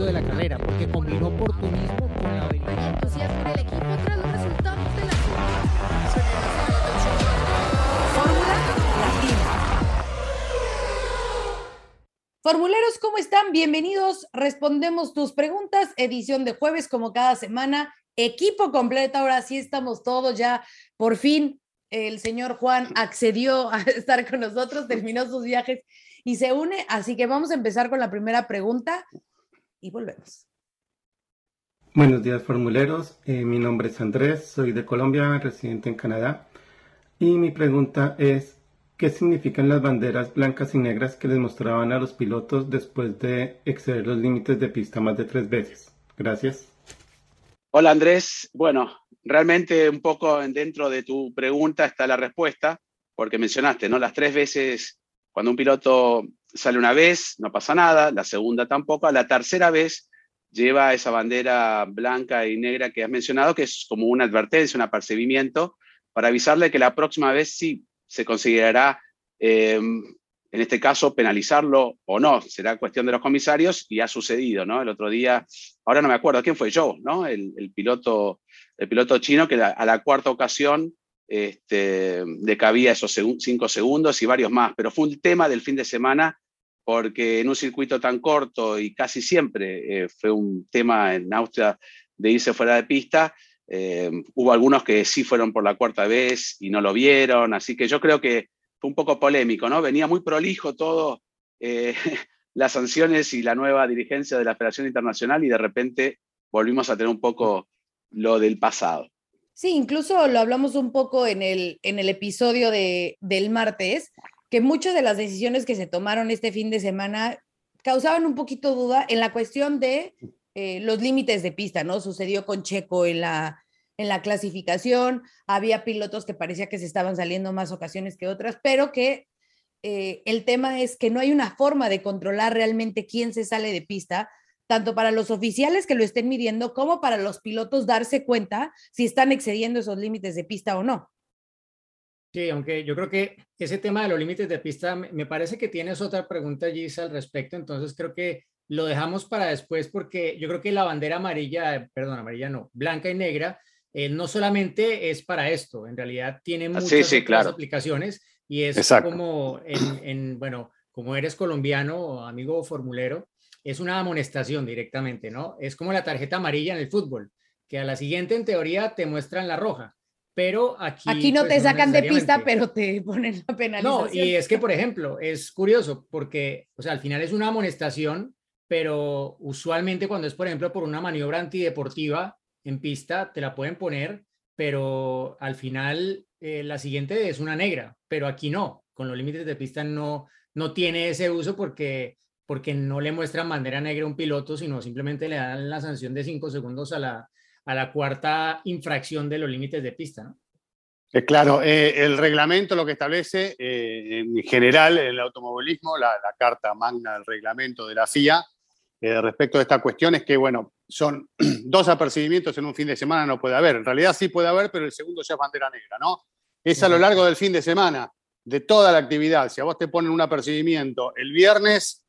éxito de la carrera, porque combinó oportunismo con la habilidad. entusiasmo en el equipo tras los resultados de la Fórmula Latina. Formuleros, ¿cómo están? Bienvenidos. Respondemos tus preguntas. Edición de jueves, como cada semana. Equipo completo. Ahora sí estamos todos ya. Por fin, el señor Juan accedió a estar con nosotros, terminó sus viajes y se une. Así que vamos a empezar con la primera pregunta y volvemos. Buenos días, formuleros. Eh, mi nombre es Andrés, soy de Colombia, residente en Canadá. Y mi pregunta es, ¿qué significan las banderas blancas y negras que les mostraban a los pilotos después de exceder los límites de pista más de tres veces? Gracias. Hola Andrés. Bueno, realmente un poco dentro de tu pregunta está la respuesta, porque mencionaste, ¿no? Las tres veces, cuando un piloto sale una vez, no pasa nada, la segunda tampoco, la tercera vez lleva esa bandera blanca y negra que has mencionado, que es como una advertencia, un apercibimiento, para avisarle que la próxima vez sí se considerará, eh, en este caso, penalizarlo o no. Será cuestión de los comisarios y ha sucedido, ¿no? El otro día, ahora no me acuerdo quién fue yo, ¿no? El piloto, el piloto chino que a la cuarta ocasión este, decabía esos cinco segundos y varios más, pero fue un tema del fin de semana porque en un circuito tan corto y casi siempre eh, fue un tema en Austria de irse fuera de pista, eh, hubo algunos que sí fueron por la cuarta vez y no lo vieron, así que yo creo que fue un poco polémico, ¿no? Venía muy prolijo todo, eh, las sanciones y la nueva dirigencia de la Federación Internacional y de repente volvimos a tener un poco lo del pasado. Sí, incluso lo hablamos un poco en el, en el episodio de, del martes, que muchas de las decisiones que se tomaron este fin de semana causaban un poquito duda en la cuestión de eh, los límites de pista, ¿no? Sucedió con Checo en la, en la clasificación, había pilotos que parecía que se estaban saliendo más ocasiones que otras, pero que eh, el tema es que no hay una forma de controlar realmente quién se sale de pista, tanto para los oficiales que lo estén midiendo como para los pilotos darse cuenta si están excediendo esos límites de pista o no. Sí, aunque yo creo que ese tema de los límites de pista, me parece que tienes otra pregunta, Gis, al respecto, entonces creo que lo dejamos para después porque yo creo que la bandera amarilla, perdón, amarilla no, blanca y negra, eh, no solamente es para esto, en realidad tiene Ah, muchas sí, sí, otras claro. aplicaciones y es Exacto. como en, en, bueno, como eres colombiano, amigo formulero, es una amonestación directamente, ¿no? Es como la tarjeta amarilla en el fútbol, que a la siguiente en teoría te muestran la roja, pero aquí... Aquí no pues, te sacan de pista, pero te ponen la penalización. No, y es que, por ejemplo, es curioso porque, o sea, al final es una amonestación, pero usualmente cuando es, por ejemplo, por una maniobra antideportiva en pista, te la pueden poner, pero al final eh, la siguiente es una negra, pero aquí no, con los límites de pista no, no tiene ese uso porque, porque no le muestran bandera negra a un piloto, sino simplemente le dan la sanción de cinco segundos a la, a la cuarta infracción de los límites de pista, ¿no? Eh, claro, eh, el reglamento lo que establece eh, en general en el automovilismo, la, la carta magna del reglamento de la FIA eh, respecto a esta cuestión es que, bueno, son dos apercibimientos en un fin de semana, no puede haber. En realidad sí puede haber, pero el segundo ya es bandera negra, ¿no? Es a lo largo del fin de semana, de toda la actividad. Si a vos te ponen un apercibimiento el viernes,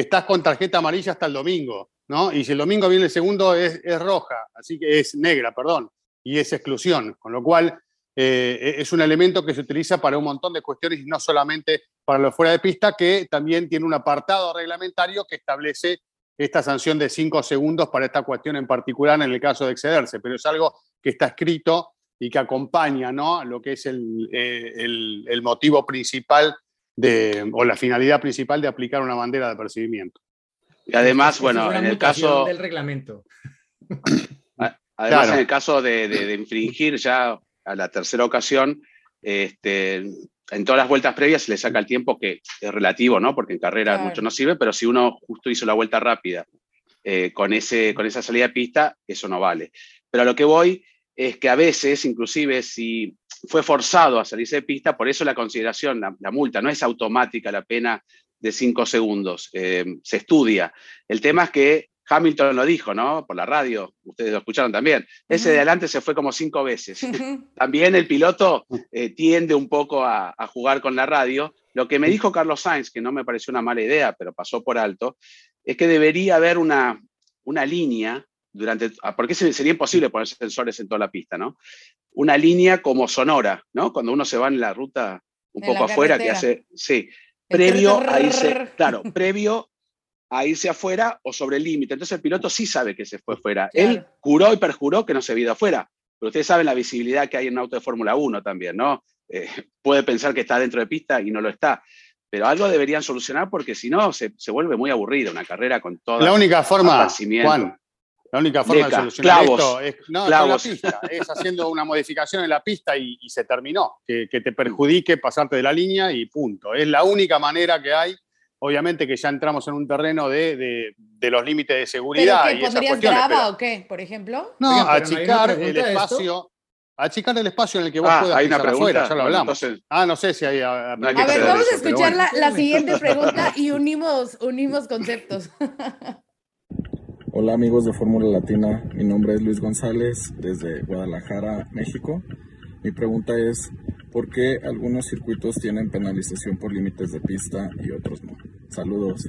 estás con tarjeta amarilla hasta el domingo, ¿no? Y si el domingo viene el segundo, es, roja, así que es negra, perdón, y es exclusión, con lo cual eh, es un elemento que se utiliza para un montón de cuestiones y no solamente para los fuera de pista, que también tiene un apartado reglamentario que establece esta sanción de cinco segundos para esta cuestión en particular en el caso de excederse, pero es algo que está escrito y que acompaña ¿no? lo que es el, eh, motivo principal de, o la finalidad principal de aplicar una bandera de apercibimiento. Y además, es bueno, en el caso, del reglamento. además Claro. en el caso de, de- de infringir ya a la tercera ocasión, este, en todas las vueltas previas se le saca el tiempo que es relativo, ¿no? Porque en carrera Claro. mucho no sirve, pero si uno justo hizo la vuelta rápida eh, con, ese, con esa salida de pista, eso no vale. Pero a lo que voy es que a veces, inclusive si fue forzado a salirse de pista, por eso la consideración, la, la multa, no es automática la pena de cinco segundos, eh, se estudia. El tema es que Hamilton lo dijo, ¿no? Por la radio, ustedes lo escucharon también. Ese de adelante se fue como cinco veces. También el piloto eh, tiende un poco a, a jugar con la radio. Lo que me dijo Carlos Sainz, que no me pareció una mala idea, pero pasó por alto, es que debería haber una, una línea durante, ah, porque sería imposible poner sensores en toda la pista, ¿no? Una línea como sonora, ¿no? Cuando uno se va en la ruta un poco afuera, que hace, sí, previo a irse, claro, previo a irse afuera o sobre el límite. Entonces el piloto sí sabe que se fue afuera. Él juró y perjuró que no se había ido afuera. Pero ustedes saben la visibilidad que hay en un auto de Fórmula 1 también, ¿no? Eh, puede pensar que está dentro de pista y no lo está. Pero algo deberían solucionar porque si no se, se vuelve muy aburrida una carrera con toda La única forma. Juan, la única forma Deca, de solucionar clavos, esto es, no, clavos. la pista, es haciendo una modificación en la pista y, y se terminó. Que, que te perjudique pasarte de la línea y punto. Es la única manera que hay. Obviamente que ya entramos en un terreno de, de- de los límites de ¿Pero seguridad qué? y esas ¿Pondrías cuestiones. grava pero- o qué, por ejemplo? no, Oigan, pero achicar el espacio, achicar el espacio en el que vos Ah, puedas hay una pregunta. afuera, ya lo hablamos. entonces- ah, no sé si hay. ah, No hay que A ver, vamos a eso, pero escuchar bueno. la, la siguiente pregunta y unimos, unimos conceptos. Hola amigos de Fórmula Latina, mi nombre es Luis González desde Guadalajara, México. Mi pregunta es, ¿por qué algunos circuitos tienen penalización por límites de pista y otros no? Saludos.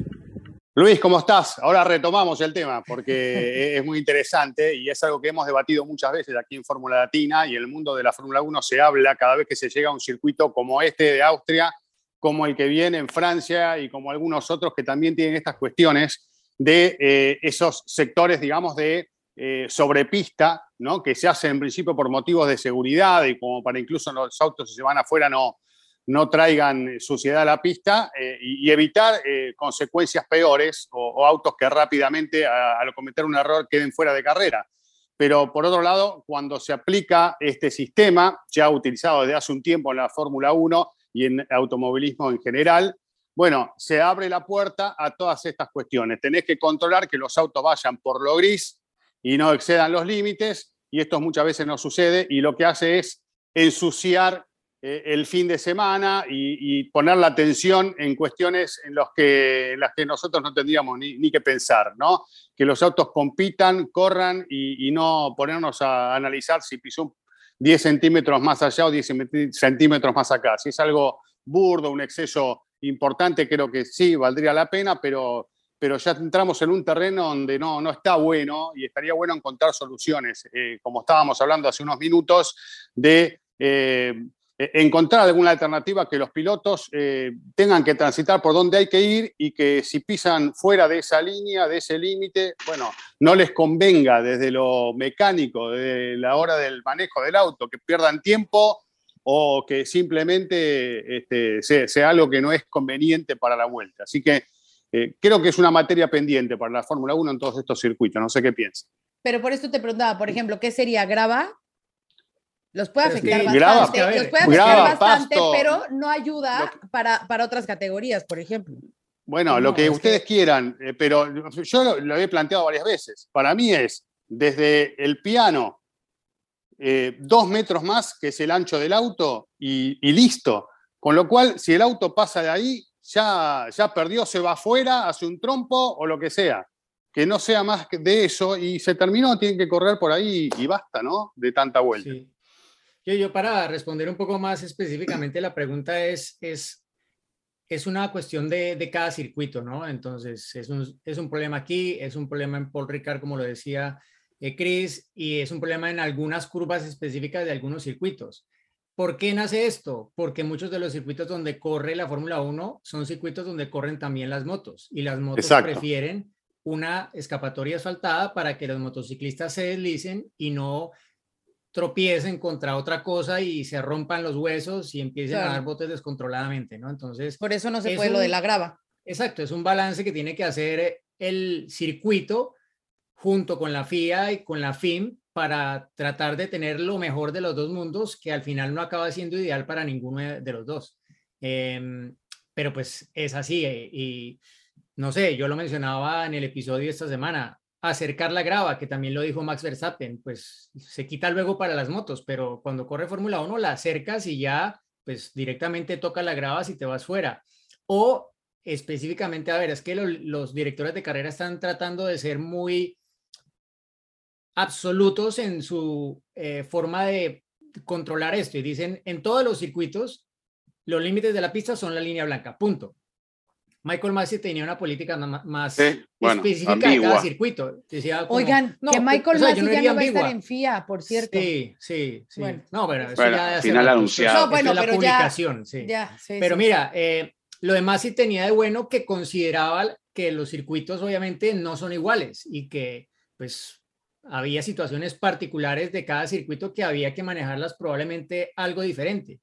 Luis, ¿cómo estás? Ahora retomamos el tema porque es muy interesante y es algo que hemos debatido muchas veces aquí en Fórmula Latina y en el mundo de la Fórmula 1 se habla cada vez que se llega a un circuito como este de Austria, como el que viene en Francia y como algunos otros que también tienen estas cuestiones de eh, esos sectores, digamos, de eh, sobrepista, ¿no? que se hacen en principio por motivos de seguridad y como para incluso los autos si se van afuera no, no traigan suciedad a la pista eh, y, evitar eh, consecuencias peores o, autos que rápidamente al cometer un error queden fuera de carrera. Pero por otro lado, cuando se aplica este sistema, ya utilizado desde hace un tiempo en la Fórmula 1 y en automovilismo en general, bueno, se abre la puerta a todas estas cuestiones. Tenés que controlar que los autos vayan por lo gris y no excedan los límites, y esto muchas veces no sucede, y lo que hace es ensuciar eh, el fin de semana y, poner la atención en cuestiones en, que, las que nosotros no tendríamos ni, ni que pensar, ¿no? Que los autos compitan, corran y, y no ponernos a analizar si pisó 10 centímetros más allá o 10 centímetros más acá. Si es algo burdo, un exceso importante, creo que sí, valdría la pena, pero, pero ya entramos en un terreno donde no, no está bueno y estaría bueno encontrar soluciones, eh, como estábamos hablando hace unos minutos, de eh, eh, encontrar alguna alternativa que los pilotos eh, tengan que transitar por donde hay que ir y que si pisan fuera de esa línea, de ese límite, bueno, no les convenga desde lo mecánico, de la hora del manejo del auto, que pierdan tiempo o que simplemente este, sea, sea algo que no es conveniente para la vuelta. Así que eh, creo que es una materia pendiente para la Fórmula 1 en todos estos circuitos. No sé qué piensa. Pero por esto te preguntaba, por ejemplo, ¿qué sería grava? Los puede afectar grava, bastante, a ver, los puede afectar grava, bastante, pasto, pero no ayuda para, para otras categorías, por ejemplo. Bueno, No, lo que es ustedes que- quieran, eh, pero yo lo, lo he planteado varias veces. Para mí es desde el piano, eh, dos metros más que es el ancho del auto y, listo. Con lo cual, si el auto pasa de ahí, ya, ya perdió, se va afuera, hace un trompo o lo que sea. Que no sea más de eso y se terminó, tienen que correr por ahí y basta, ¿no? De tanta vuelta. Yo, yo para responder un poco más específicamente, la pregunta es, es, es una cuestión de, de cada circuito, ¿no? Entonces, es un, es un problema aquí, es un problema en Paul Ricard, como lo decía eh, Chris, y es un problema en algunas curvas específicas de algunos circuitos. ¿Por qué nace esto? Porque muchos de los circuitos donde corre la Fórmula 1 son circuitos donde corren también las motos, y las motos Exacto. prefieren una escapatoria asfaltada para que los motociclistas se deslicen y no tropiecen contra otra cosa y se rompan los huesos y empiecen Claro. a dar botes descontroladamente, ¿no? Entonces, Por eso no se Es puede lo de la grava. exacto, es un balance que tiene que hacer el circuito junto con la FIA y con la FIM para tratar de tener lo mejor de los dos mundos, que al final no acaba siendo ideal para ninguno de los dos. Em, pero pues es así eh, y no sé, yo lo mencionaba en el episodio esta semana, acercar la grava, que también lo dijo Max Verstappen, pues se quita luego para las motos, pero cuando corre Fórmula 1 la acercas y ya pues directamente toca la grava si te vas fuera. O específicamente, a ver, es que lo- los directores de carrera están tratando de ser muy absolutos en su eh, forma de controlar esto y dicen, en todos los circuitos, los límites de la pista son la línea blanca, punto. Michael Masi tenía una política más Sí, bueno, específica de cada ambigua. circuito. Decía como, Oigan, no, que Michael o sea, Masi yo no ya no va a estar ambigua. en FIA, por cierto. Sí, sí, sí. Bueno. No, pero eso Bueno, ya de al final anunciado. No, bueno, es la pero ya- publicación, sí. Ya, sí, Pero sí, mira, eh, lo de Masi tenía de bueno que consideraba que los circuitos obviamente no son iguales y que pues había situaciones particulares de cada circuito que había que manejarlas probablemente algo diferente.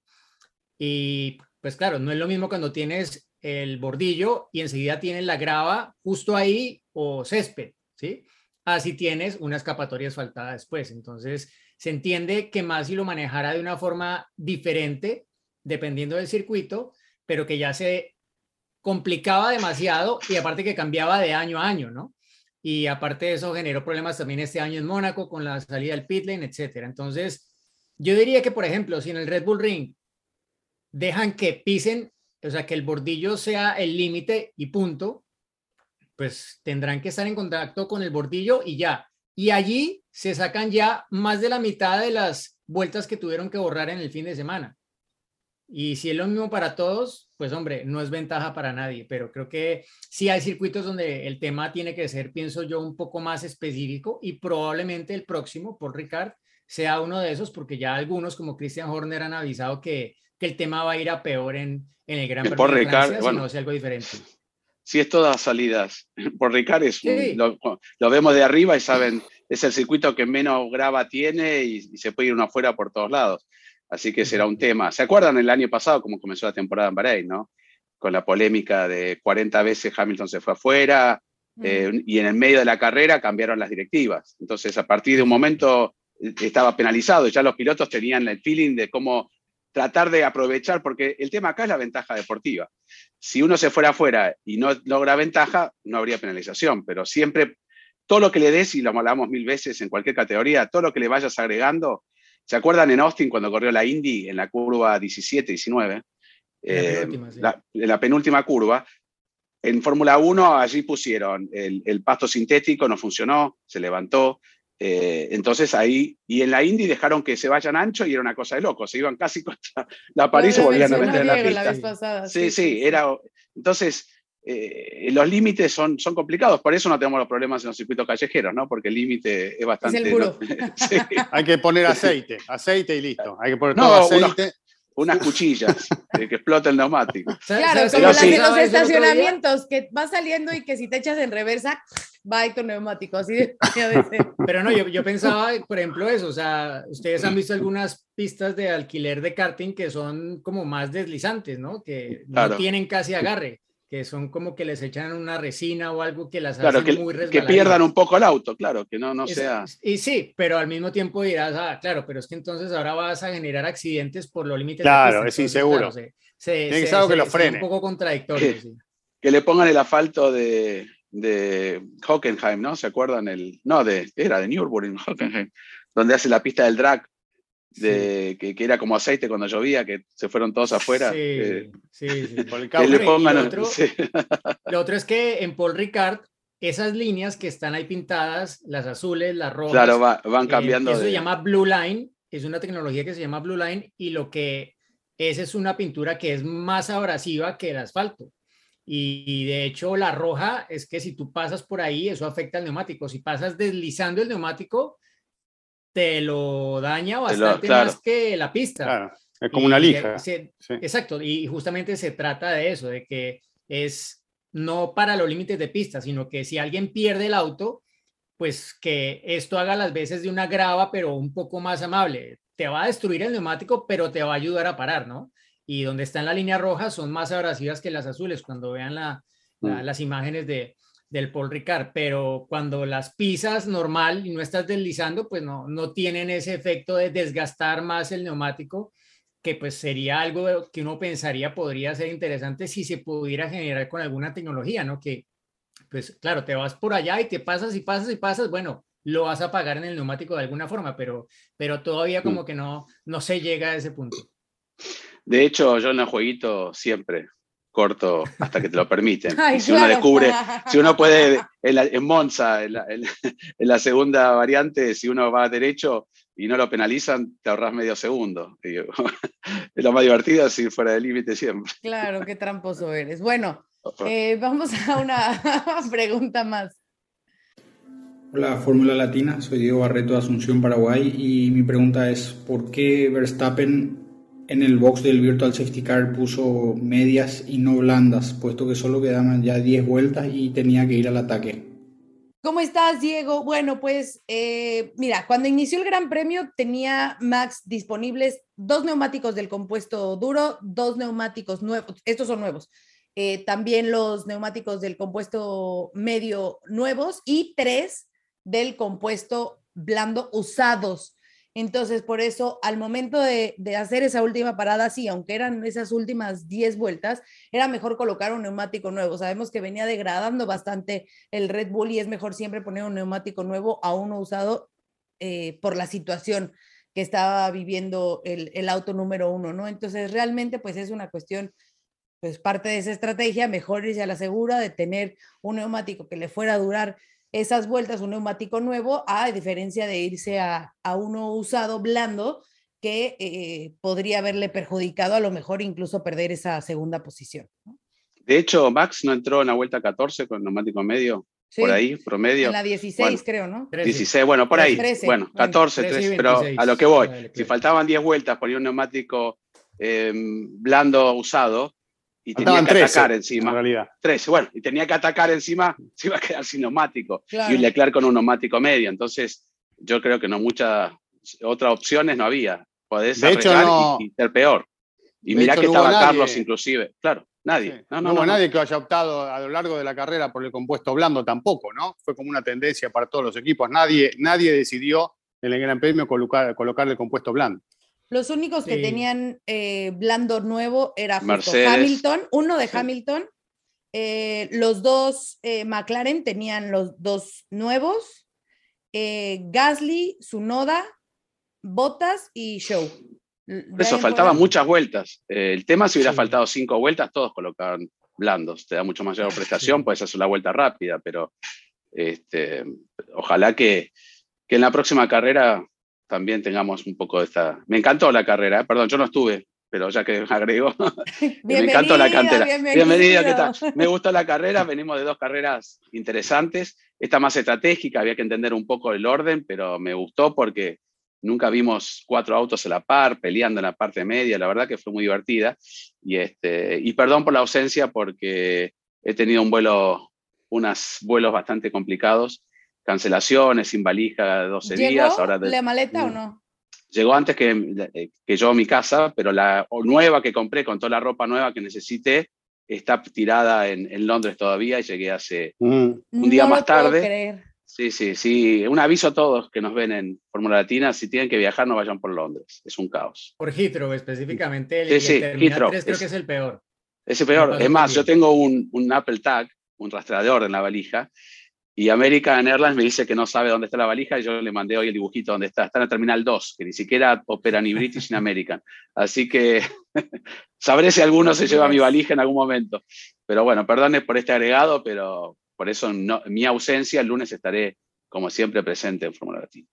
Y pues claro, no es lo mismo cuando tienes el bordillo y enseguida tienes la grava justo ahí o césped, ¿sí? Así tienes una escapatoria asfaltada después. Entonces, se entiende que Masi lo manejara de una forma diferente dependiendo del circuito, pero que ya se complicaba demasiado y aparte que cambiaba de año a año, ¿no? Y aparte de eso generó problemas también este año en Mónaco con la salida del pit lane, etcétera. Entonces, yo diría que, por ejemplo, si en el Red Bull Ring dejan que pisen, o sea, que el bordillo sea el límite y punto, pues tendrán que estar en contacto con el bordillo y ya. Y allí se sacan ya más de la mitad de las vueltas que tuvieron que borrar en el fin de semana. Y si es lo mismo para todos, pues hombre, no es ventaja para nadie, pero creo que sí hay circuitos donde el tema tiene que ser, pienso yo, un poco más específico y probablemente el próximo, por Ricard, sea uno de esos, porque ya algunos como Christian Horner han avisado que, que el tema va a ir a peor en, en el Gran Premio Paul de Ricard, Francia, si bueno. no sea algo diferente. Sí, es todas salidas. Por Ricard es un- Sí. lo, lo vemos de arriba y saben, es el circuito que menos grava tiene y, y se puede ir uno afuera por todos lados. Así que será un tema. ¿Se acuerdan el año pasado cómo comenzó la temporada en Bahrein, no? Con la polémica de 40 veces Hamilton se fue afuera eh, y en el medio de la carrera cambiaron las directivas. Entonces, a partir de un momento eh, estaba penalizado. Ya los pilotos tenían el feeling de cómo tratar de aprovechar, porque el tema acá es la ventaja deportiva. Si uno se fuera afuera y no logra ventaja, no habría penalización, pero siempre todo lo que le des, y lo hablamos mil veces en cualquier categoría, todo lo que le vayas agregando. ¿Se acuerdan en Austin cuando corrió la Indy en la curva 17, 19? En la Eh, penúltima, sí. la- en la penúltima curva. En Fórmula 1 allí pusieron el, el pasto sintético, no funcionó, se levantó. eh, entonces ahí, y en la Indy dejaron que se vayan ancho y era una cosa de locos, se iban casi contra la pared y volvían a meter en la pista. vez pasada, Sí, sí, era. Entonces, eh, los límites son, son complicados, por eso no tenemos los problemas en los circuitos callejeros, ¿no? Porque el límite es bastante. el muro. Sí, Hay que poner aceite, aceite y listo. Hay que poner No, todo unos- aceite. unas cuchillas eh, que explota el neumático. ¿Sabes- Claro, como las sí. de los el estacionamientos, que vas saliendo y que si te echas en reversa, va ahí tu neumático, así de. Pero no, yo, yo pensaba, por ejemplo, eso, o sea, ustedes han visto algunas pistas de alquiler de karting que son como más deslizantes, ¿no? Que Claro. no tienen casi agarre, que son como que les echan una resina o algo que las Claro, hacen que, muy que pierdan un poco el auto, claro, que no, no Es- sea. Y sí, pero al mismo tiempo dirás, ah, claro, pero es que entonces ahora vas a generar accidentes por los límites. de Claro, pista, es entonces, inseguro. claro, se- se- Tiene que se- ser algo que lo frene. Un poco contradictorio, Sí. sí. Que le pongan el asfalto de, de Hockenheim, ¿no? ¿Se acuerdan? El, no, de, era de Nürburgring, Hockenheim, donde hace la pista del drag, de, que, que era como aceite cuando llovía, que se fueron todos afuera. Sí, eh, sí, sí. Por el y pongan. lo otro- sí. Lo otro es que en Paul Ricard, esas líneas que están ahí pintadas, las azules, las rojas, Claro, va- van eh, cambiando. eso se de- llama Blue Line, es una tecnología que se llama Blue Line y lo que es es una pintura que es más abrasiva que el asfalto. Y, y de hecho la roja es que si tú pasas por ahí, eso afecta al neumático. Si pasas deslizando el neumático, te lo daña Te lo- bastante claro. más que la pista. Claro, es como Y una lija. se- Sí. Exacto, y justamente se trata de eso, de que es no para los límites de pista, sino que si alguien pierde el auto, pues que esto haga las veces de una grava, pero un poco más amable. Te va a destruir el neumático, pero te va a ayudar a parar, ¿no? Y donde está en la línea roja son más abrasivas que las azules, cuando vean la- la- Mm. las imágenes de, del Paul Ricard, pero cuando las pisas normal y no estás deslizando, pues no, no tienen ese efecto de desgastar más el neumático que pues sería algo que uno pensaría podría ser interesante si se pudiera generar con alguna tecnología, ¿no? Que, pues claro, te vas por allá y te pasas y pasas y pasas, bueno, lo vas a pagar en el neumático de alguna forma, pero, pero todavía como que no, no se llega a ese punto. De hecho, yo en el jueguito siempre corto hasta que te lo permiten. Ay, y si uno descubre, si uno puede, en, la- en Monza, en la, en la- en la segunda variante, si uno va derecho y no lo penalizan, te ahorras medio segundo. Y, es lo más divertido es ir fuera del límite siempre. Claro, qué tramposo eres. Bueno, Eh, vamos a una pregunta más. Hola, Fórmula Latina, soy Diego Barreto de Asunción, Paraguay, y mi pregunta es, ¿por qué Verstappen en el box del Virtual Safety Car puso medias y no blandas, puesto que solo quedaban ya 10 vueltas y tenía que ir al ataque? ¿Cómo estás, Diego? Bueno, pues eh, mira, cuando inició el Gran Premio tenía Max disponibles dos neumáticos del compuesto duro, dos neumáticos nuevos, estos son nuevos, eh, también los neumáticos del compuesto medio nuevos y tres del compuesto blando usados. Entonces, por eso, al momento de, hacer esa última parada, sí, aunque eran esas últimas 10 vueltas, era mejor colocar un neumático nuevo. Sabemos que venía degradando bastante el Red Bull y es mejor siempre poner un neumático nuevo a uno usado eh, por la situación que estaba viviendo el, el, auto número uno, ¿no? Entonces, realmente, pues es una cuestión, pues parte de esa estrategia, mejor irse a la segura de tener un neumático que le fuera a durar esas vueltas, un neumático nuevo, a diferencia de irse a, uno usado blando que eh, podría haberle perjudicado a lo mejor incluso perder esa segunda posición. De hecho, Max no entró en la vuelta 14 con neumático medio, por ahí, promedio. En la 16 creo, ¿no? 16, bueno, por ahí. bueno, 14, 13, pero a lo que voy, si faltaban 10 vueltas, ponía un neumático em, blando usado, y tenía que atacar encima. En realidad. 13, bueno, y tenía que atacar encima, se iba a quedar sin neumático. Y Leclerc con un neumático medio. Entonces, yo creo que no muchas otras opciones no había. Podés de hecho, no, y, ser peor. Y mirá que estaba Carlos inclusive. Claro, nadie. No, hubo nadie que haya optado a lo largo de la carrera por el compuesto blando tampoco, ¿no? Fue como una tendencia para todos los equipos. Nadie, nadie decidió en el Gran Premio colocar, colocar el compuesto blando. Los únicos que tenían eh, blando nuevo era Hamilton, uno de Hamilton. Eh, los dos eh, McLaren tenían los dos nuevos. Gasly, Sunoda, Bottas y Show. Eso, faltaban muchas vueltas. el tema, si hubiera faltado cinco vueltas, todos colocaban blandos. Te da mucho mayor prestación, puedes hacer la vuelta rápida, pero este, ojalá que, que en la próxima carrera también tengamos un poco de esta... Me encantó la carrera, ¿eh? perdón, yo no estuve, pero ya que agrego, me encantó la cantera. Bienvenida, ¿qué tal? Me gustó la carrera, venimos de dos carreras interesantes, esta más estratégica, había que entender un poco el orden, pero me gustó porque nunca vimos cuatro autos a la par, peleando en la parte media, la verdad que fue muy divertida. Y, este, y perdón por la ausencia porque he tenido un vuelo, unos vuelos bastante complicados cancelaciones, sin valija, 12 días. Ahora ¿La maleta o no? Llegó antes que, que yo a mi casa, pero la nueva que compré con toda la ropa nueva que necesité está tirada en, en Londres todavía y llegué hace mm. un día más tarde. Sí, sí, sí. Un aviso a todos que nos ven en Fórmula Latina, si tienen que viajar no vayan por Londres, es un caos. Por Heathrow específicamente, el, sí, sí, Heathrow. creo que es el peor. Es el peor. Es más, yo tengo un, un Apple Tag, un rastreador en la valija, y American Airlines me dice que no sabe dónde está la valija y yo le mandé hoy el dibujito donde está. Está en la Terminal 2, que ni siquiera opera ni British ni American. Así que sabré si alguno se lleva mi valija en algún momento. Pero bueno, perdone por este agregado, pero por eso no, mi ausencia el lunes estaré, como siempre, presente en Fórmula Latina.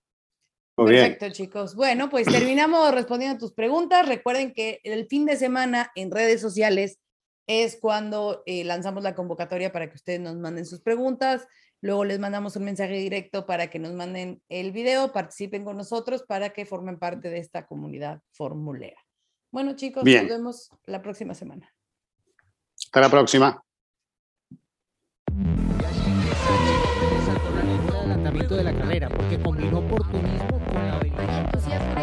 Perfecto, chicos. Bueno, pues terminamos respondiendo a tus preguntas. Recuerden que el fin de semana en redes sociales es cuando eh, lanzamos la convocatoria para que ustedes nos manden sus preguntas. Luego les mandamos un mensaje directo para que nos manden el video, participen con nosotros para que formen parte de esta comunidad formulera. Bueno, chicos, nos vemos la próxima semana. Hasta la próxima. de la carrera porque combinó oportunismo con la entusiasmo